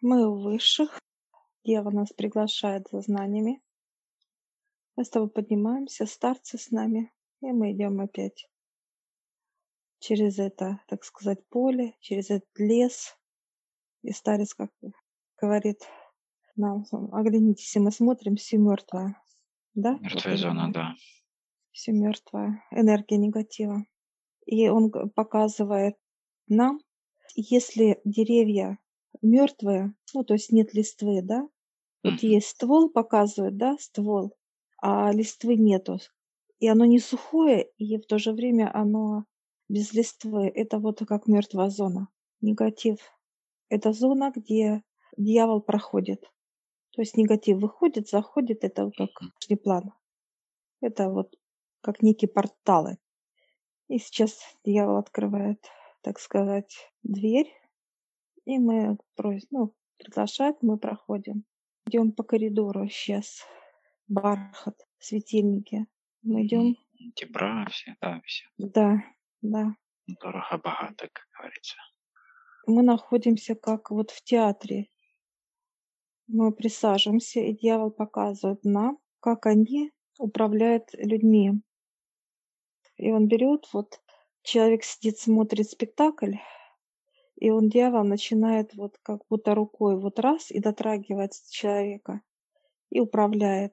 Мы у высших. Дева нас приглашает за знаниями. Мы с тобой поднимаемся, старцы с нами, и мы идем опять через это, так сказать, поле, через этот лес. И старец, как говорит нам, оглянитесь, и мы смотрим, все мертвое. Да? Мертвая вот зона, да. Все мертвое. Энергия негатива. И он показывает нам, если деревья мертвые, ну, то есть нет листвы, да, вот есть ствол, показывает, да, ствол, а листвы нету. И оно не сухое, и в то же время оно без листвы. Это вот как мертвая зона. Негатив. Это зона, где дьявол проходит. То есть негатив выходит, заходит, это как внешний план. Это вот как некие порталы. И сейчас дьявол открывает, так сказать, дверь, и мы просим, ну, приглашают, мы проходим. Идем по коридору сейчас. Бархат, светильники. Мы идем. Дебра все, да, все. Да, да. Дорого-богато, как говорится. Мы находимся как вот в театре. Мы присаживаемся, и дьявол показывает нам, как они управляют людьми. И он берет, вот человек сидит, смотрит спектакль, и он, дьявол, начинает вот как будто рукой вот раз и дотрагивается человека и управляет,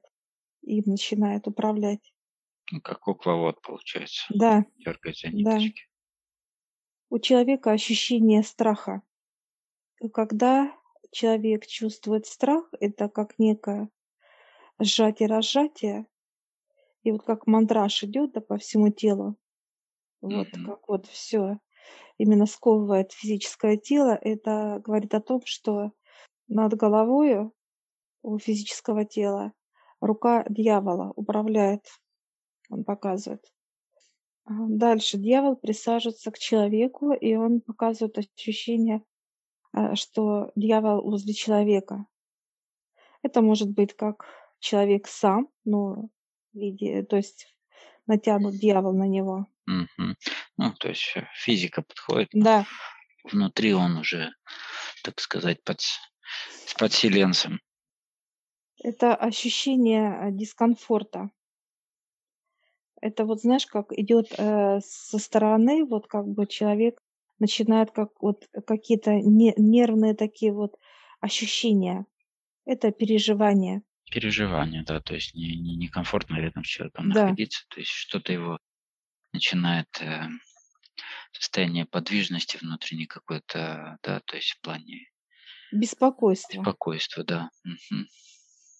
и начинает управлять. Ну, как кукловод, получается. Да. Дергает за ниточки. Да. У человека ощущение страха. И когда человек чувствует страх, это как некое сжатие-разжатие, и вот как мандраж идет да, по всему телу, вот mm-hmm. как вот все именно сковывает физическое тело, это говорит о том, что над головой у физического тела рука дьявола управляет, он показывает. А дальше дьявол присаживается к человеку, и он показывает ощущение, а, что дьявол возле человека. Это может быть как человек сам, но в виде, то есть натянут дьявол на него. Мгм. Ну, то есть э, физика подходит. Да. Внутри он уже, так сказать, под, с подселенцем. Это ощущение э, дискомфорта. Это вот, знаешь, как идет э, со стороны, вот как бы человек начинает как вот какие-то не, нервные такие вот ощущения. Это переживания. Переживания, да, то есть не, не, некомфортно рядом с человеком да. находиться, то есть что-то его начинает э, состояние подвижности внутренней какой-то, да, то есть в плане Беспокойство. беспокойства, да. Угу.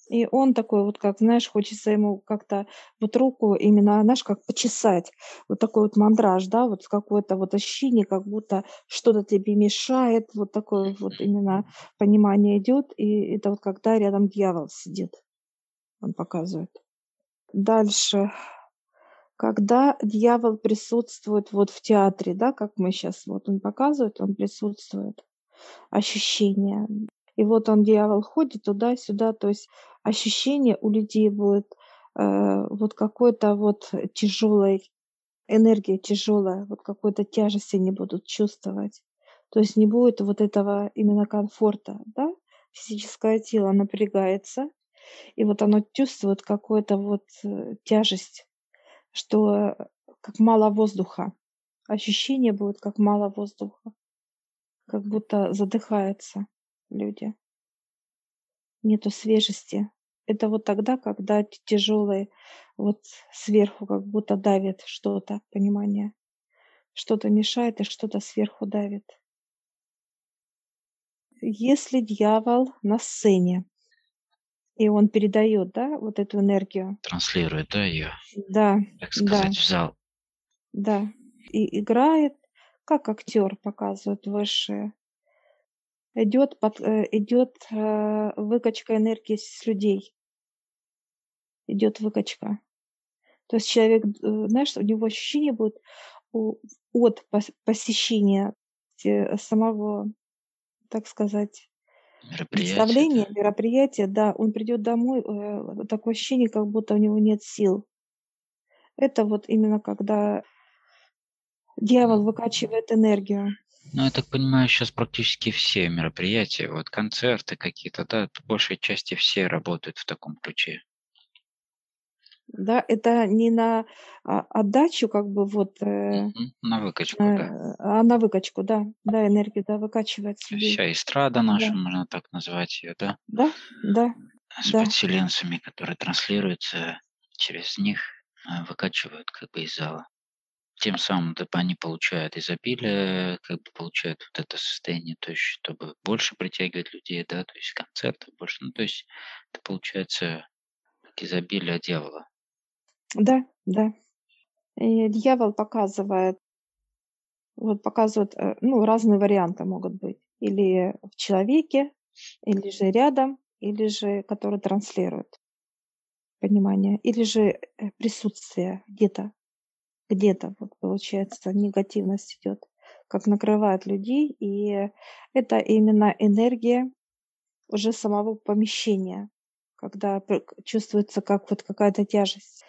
И он такой вот, как, знаешь, хочется ему как-то вот руку именно, знаешь, как почесать. Вот такой вот мандраж, да, вот какое-то вот ощущение, как будто что-то тебе мешает. Вот такое вот именно понимание идет. И это вот когда рядом дьявол сидит, он показывает. Дальше когда дьявол присутствует вот в театре, да, как мы сейчас, вот он показывает, он присутствует, ощущение. И вот он, дьявол, ходит туда-сюда, то есть ощущение у людей будет э, вот какой-то вот тяжелой энергия тяжелая, вот какой-то тяжести они будут чувствовать. То есть не будет вот этого именно комфорта, да? Физическое тело напрягается, и вот оно чувствует какую-то вот э, тяжесть что как мало воздуха. Ощущение будет, как мало воздуха. Как будто задыхаются люди. Нету свежести. Это вот тогда, когда тяжелые вот сверху как будто давит что-то, понимание. Что-то мешает и что-то сверху давит. Если дьявол на сцене, и он передает, да, вот эту энергию. Транслирует, да, ее, Да, так сказать, да, в зал. да. И играет, как актер показывает высшие. Идет, под, э, идет э, выкачка энергии с людей. Идет выкачка. То есть человек, э, знаешь, у него ощущение будет от посещения самого, так сказать, представление, да. мероприятие, да, он придет домой, э, такое ощущение, как будто у него нет сил. Это вот именно когда дьявол выкачивает энергию. Ну, я так понимаю, сейчас практически все мероприятия, вот концерты какие-то, да, по большей части все работают в таком ключе. Да, это не на а, отдачу, как бы вот, э, На выкачку, да. а на выкачку, да, да, энергию, да, выкачивать То Вся эстрада наша, Да, можно так назвать ее, да, да, да, с да, подселенцами, которые транслируются через них, э, выкачивают как бы из зала. Тем самым они получают изобилие, как бы получают вот это состояние, то есть чтобы больше притягивать людей, да, то есть концертов больше, ну то есть это получается изобилие дьявола. Да, да. И дьявол показывает, вот показывает, э, ну, разные варианты могут быть. Или в человеке, или же рядом, или же который транслирует понимание, или же э, присутствие где-то, где-то, вот получается, негативность идет, как накрывает людей, и это именно энергия уже самого помещения, когда чувствуется как вот какая-то тяжесть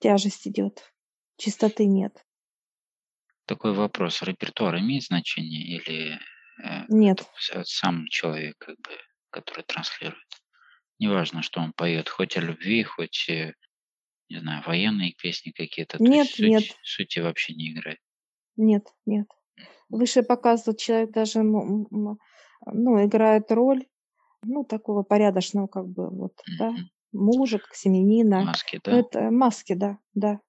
тяжесть идет, чистоты нет. Такой вопрос. Репертуар имеет значение или э, Нет. сам человек, как бы, который транслирует? Неважно, что он поет, хоть о любви, хоть, э, не знаю, военные песни какие-то. Нет, суть, нет. Сути вообще не играет. Нет, нет. Выше показывает человек даже, ну, играет роль, ну, такого порядочного, как бы, вот, mm-hmm. да, мужа, как семенина. Маски, да? Это маски, да, да.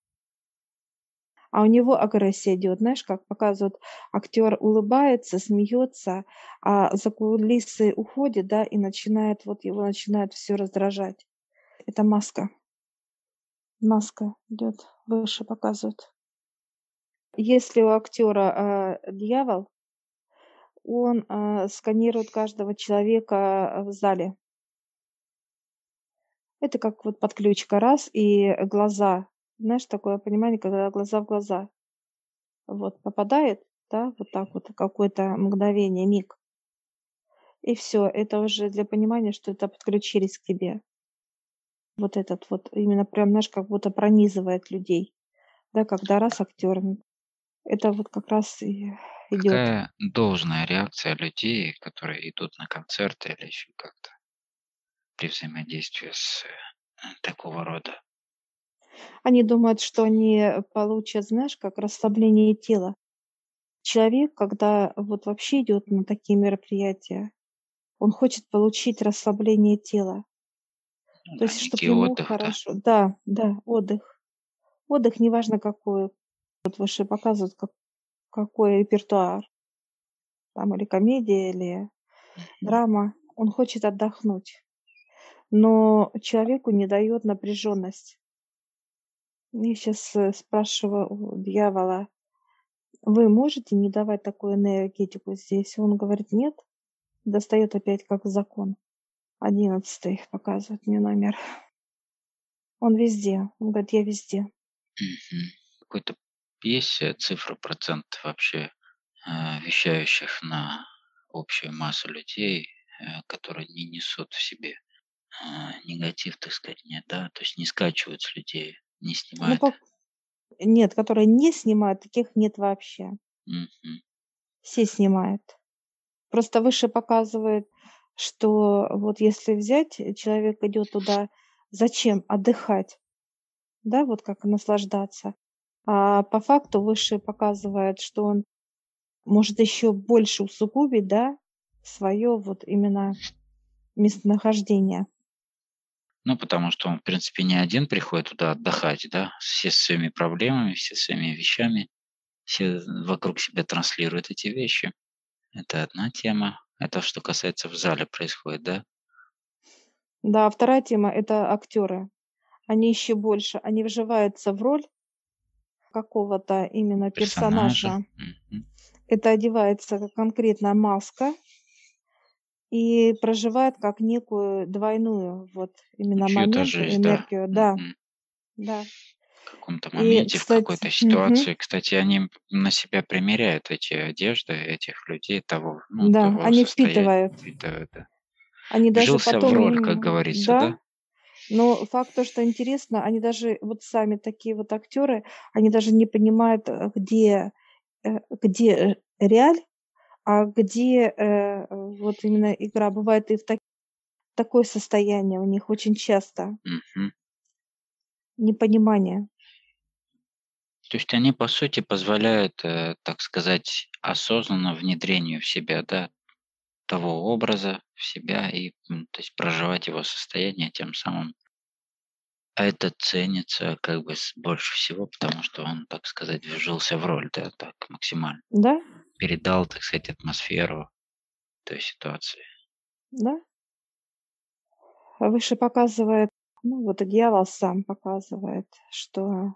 А у него агрессия идет, знаешь, как показывают, актер улыбается, смеется, а за кулисы уходит, да, и начинает, вот его начинает все раздражать. Это маска. Маска идет, выше показывают. Если у актера э, дьявол, он э, сканирует каждого человека в зале. Это как вот подключка раз и глаза. Знаешь, такое понимание, когда глаза в глаза. Вот попадает, да, вот так вот какое-то мгновение, миг. И все, это уже для понимания, что это подключились к тебе. Вот этот вот, именно прям, знаешь, как будто пронизывает людей. Да, когда раз актерами. Это вот как раз и идет. Какая должная реакция людей, которые идут на концерты или еще как-то? При взаимодействии с э, такого рода? Они думают, что они получат, знаешь, как расслабление тела. Человек, когда вот вообще идет на такие мероприятия, он хочет получить расслабление тела. Ну, То есть, чтобы ему отдых, хорошо. Да? да, да, отдых. Отдых, неважно какой. Вот выше показывают, как, какой репертуар. Там или комедия, или драма. Он хочет отдохнуть но человеку не дает напряженность. Я сейчас э, спрашиваю дьявола, вы можете не давать такую энергетику здесь? Он говорит, нет. Достает опять как закон. Одиннадцатый показывает мне номер. Он везде. Он говорит, я везде. Какой-то есть цифра процент вообще э, вещающих на общую массу людей, э, которые не несут в себе негатив, так сказать, нет, да? То есть не скачивают с людей, не Ну, снимают. по- Нет, которые не снимают, таких нет вообще. Мгм. Все снимают. Просто выше показывает, что вот если взять, э, человек идет туда, зачем? Отдыхать, да, вот как наслаждаться. А по факту выше показывает, что он может еще больше усугубить, да, свое вот именно местонахождение. Ну, потому что он, в принципе, не один приходит туда отдыхать, да, все своими проблемами, все своими вещами, все вокруг себя транслируют эти вещи. Это одна тема. Это что касается в зале происходит, да? Да, вторая тема– это актеры. Они еще больше, они вживаются в роль какого-то именно персонажа. персонажа. Это одевается конкретная маска, и проживает как некую двойную вот именно момент, жизнь, энергию. Да, да. да. В каком-то моменте, и, кстати, в какой-то ситуации. Угу. Кстати, они на себя примеряют эти одежды этих людей того, ну, да, того они впитывают. впитывают да. Они даже Вжился потом, в роль, как говорится, да? да? Но факт то, что интересно, они даже вот сами такие вот актеры, они даже не понимают, э, где, э, где реаль, А где, э, вот именно игра? Бывает и в так такое состояние у них очень часто. Мгм. Непонимание. То есть они, по сути, позволяют, э, так сказать, осознанно внедрению в себя, да, того образа в себя и, то есть проживать его состояние тем самым. А это ценится как бы больше всего, потому что он, так сказать, вжился в роль, да, так максимально. Да, Передал, так сказать, атмосферу той ситуации. да. А Выше показывает, ну вот и дьявол сам показывает, что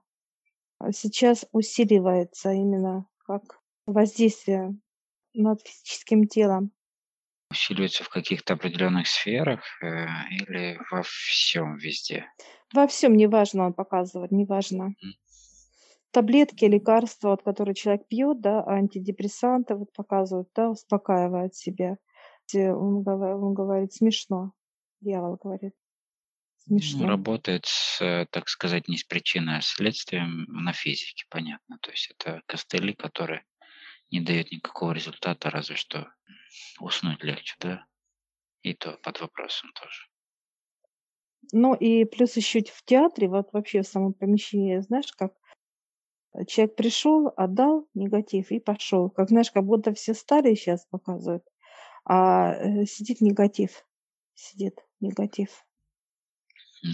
а, сейчас усиливается именно как воздействие над физическим телом. Усиливается в каких-то определенных сферах э, или во всем везде? Во всем неважно, он показывает, неважно. М. Таблетки, лекарства, вот, которые человек пьет, да, антидепрессанты вот показывают, да, успокаивает себя. Он, он говорит, смешно. Дьявол говорит, Ну, смешно. работает с, э, так сказать, не с причиной, а с следствием на физике, понятно. То есть это костыли, которые не дают никакого результата, разве что уснуть легче, да? И то под вопросом тоже. Ну и плюс еще в театре, вот вообще в самом помещении, знаешь, как человек пришел, отдал негатив и пошел. Как знаешь, как будто все стали сейчас показывают, а э, сидит негатив, сидит негатив.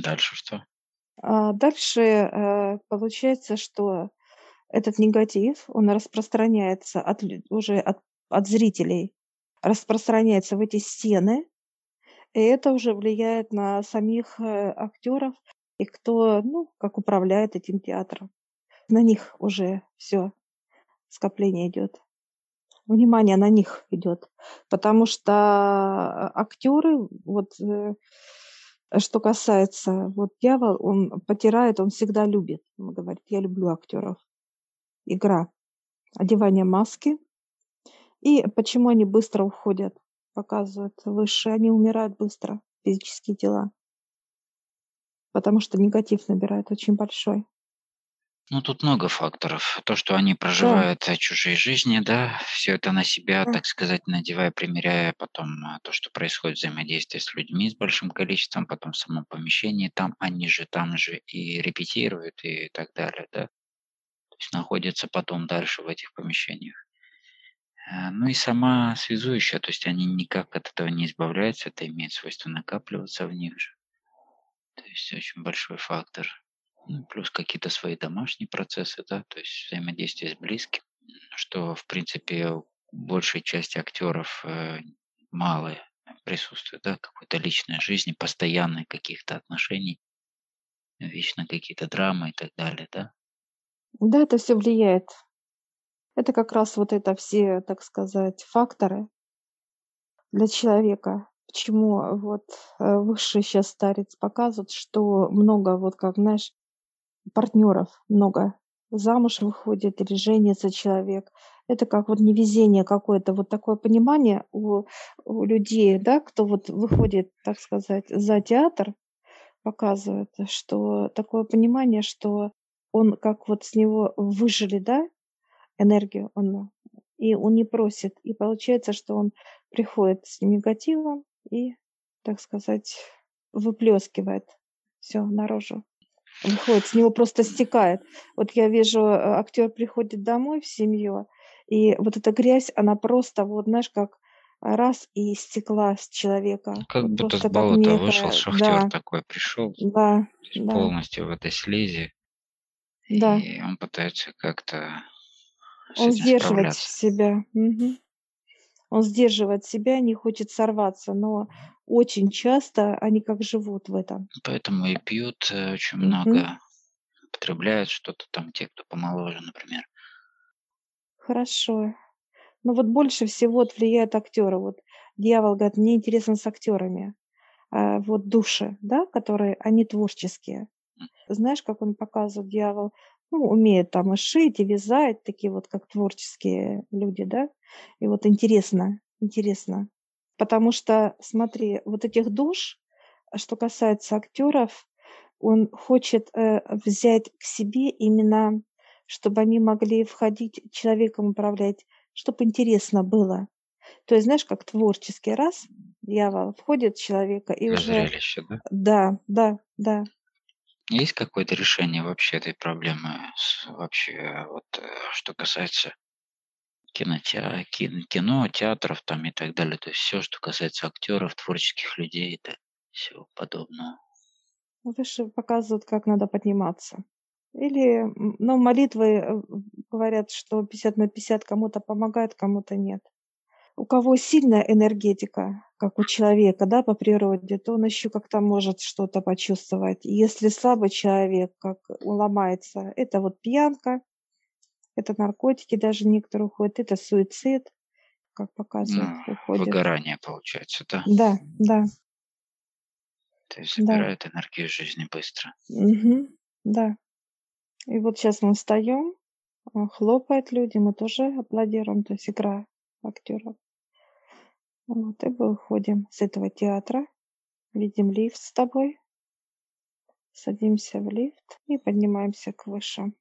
Дальше что? А дальше э, получается, что этот негатив, он распространяется от, уже от, от зрителей, распространяется в эти стены, и это уже влияет на самих э, актеров и кто, ну, как управляет этим театром. На них уже все скопление идет. Внимание на них идет, потому что актеры, вот э, что касается, вот дьявол, он потирает, он всегда любит. Он говорит, я люблю актеров. Игра, одевание маски. И почему они быстро уходят, показывают выше, они умирают быстро, физические тела. Потому что негатив набирает очень большой. Ну, тут много факторов. То, что они Да, проживают э, чужие жизни, да, все это на себя, да, так сказать, надевая, примеряя, потом а, то, что происходит взаимодействие с людьми с большим количеством, потом в самом помещении, там они же, там же и репетируют и так далее, да. То есть находятся потом дальше в этих помещениях. Э, Ну и сама связующая, то есть они никак от этого не избавляются, это имеет свойство накапливаться в них же. То есть очень большой фактор. Ну, плюс какие-то свои домашние процессы, да, то есть взаимодействие с близким, что, в принципе, у большей части актеров э, мало присутствует, да, какой-то личной жизни, постоянной каких-то отношений, вечно какие-то драмы и так далее, да. да, это все влияет. Это как раз вот это все, так сказать, факторы для человека. Почему вот э, высший сейчас старец показывает, что много, вот как, знаешь, партнеров много. Замуж выходит или женится человек. Это как вот невезение какое-то, вот такое понимание у, у людей, да, кто вот выходит, так сказать, за театр, показывает, что такое понимание, что он как вот с него выжили, да, энергию, он, и он не просит. И получается, что он приходит с негативом и, так сказать, выплескивает все наружу. Выходит, с него просто стекает. Вот я вижу, э, актер приходит домой в семью, и вот эта грязь, она просто, вот знаешь, как раз и стекла с человека. Как Вот будто с болота вышел шахтер да, такой, пришел да, да, полностью в этой слизи, да. и он пытается как-то Он справляться. себя. Мгм. Он сдерживает себя, не хочет сорваться, но очень часто они как живут в этом. Поэтому и пьют э, очень много, употребляют что-то там, те, кто помоложе, например. Хорошо. Но вот больше всего вот влияют актеры. Вот дьявол говорит, мне интересно с актерами. А вот души, да, которые, они творческие. Знаешь, как он показывает, дьявол, ну, умеет там и шить, и вязать, такие вот как творческие люди, да. И вот интересно, интересно. Потому что, смотри, вот этих душ, что касается актеров, он хочет э, взять к себе именно, чтобы они могли входить, человеком управлять, чтобы интересно было. То есть, знаешь, как творческий раз, дьявол входит в человека и Для уже... зрелища, да? Да, да, да. Есть какое-то решение вообще этой проблемы? Вообще, вот э, что касается кинотеа- кин- кино, театров там и так далее. То есть все, что касается актеров, творческих людей и всего подобного. Ну, Выше показывают, как надо подниматься. Или, м, ну, молитвы э, говорят, что 50 на 50 кому-то помогает, кому-то нет. У кого сильная энергетика, как у человека, да, по природе, то он еще как-то может что-то почувствовать. Если слабый человек, как он ломается, это вот пьянка, это наркотики, даже некоторые уходят, это суицид, как показывают, Ну, уходят. выгорание получается, да? Да, да, То есть да. забирает энергию жизни быстро. Мгм. Да. И вот сейчас мы встаем, а, хлопают люди, мы тоже аплодируем, то есть игра актеров. Вот, и выходим с этого театра, видим лифт с тобой, садимся в лифт и поднимаемся к выше.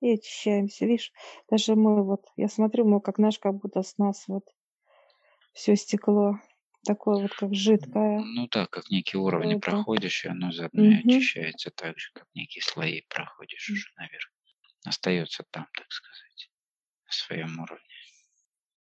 И очищаемся. Видишь, даже мы вот, я смотрю, мы как наш, как будто с нас вот все стекло такое вот как жидкое. Ну да, как некие уровни какое-то. проходишь, и оно заодно и Мгм. очищается так же, как некие слои проходишь уже наверх. Остается там, так сказать, на своем уровне.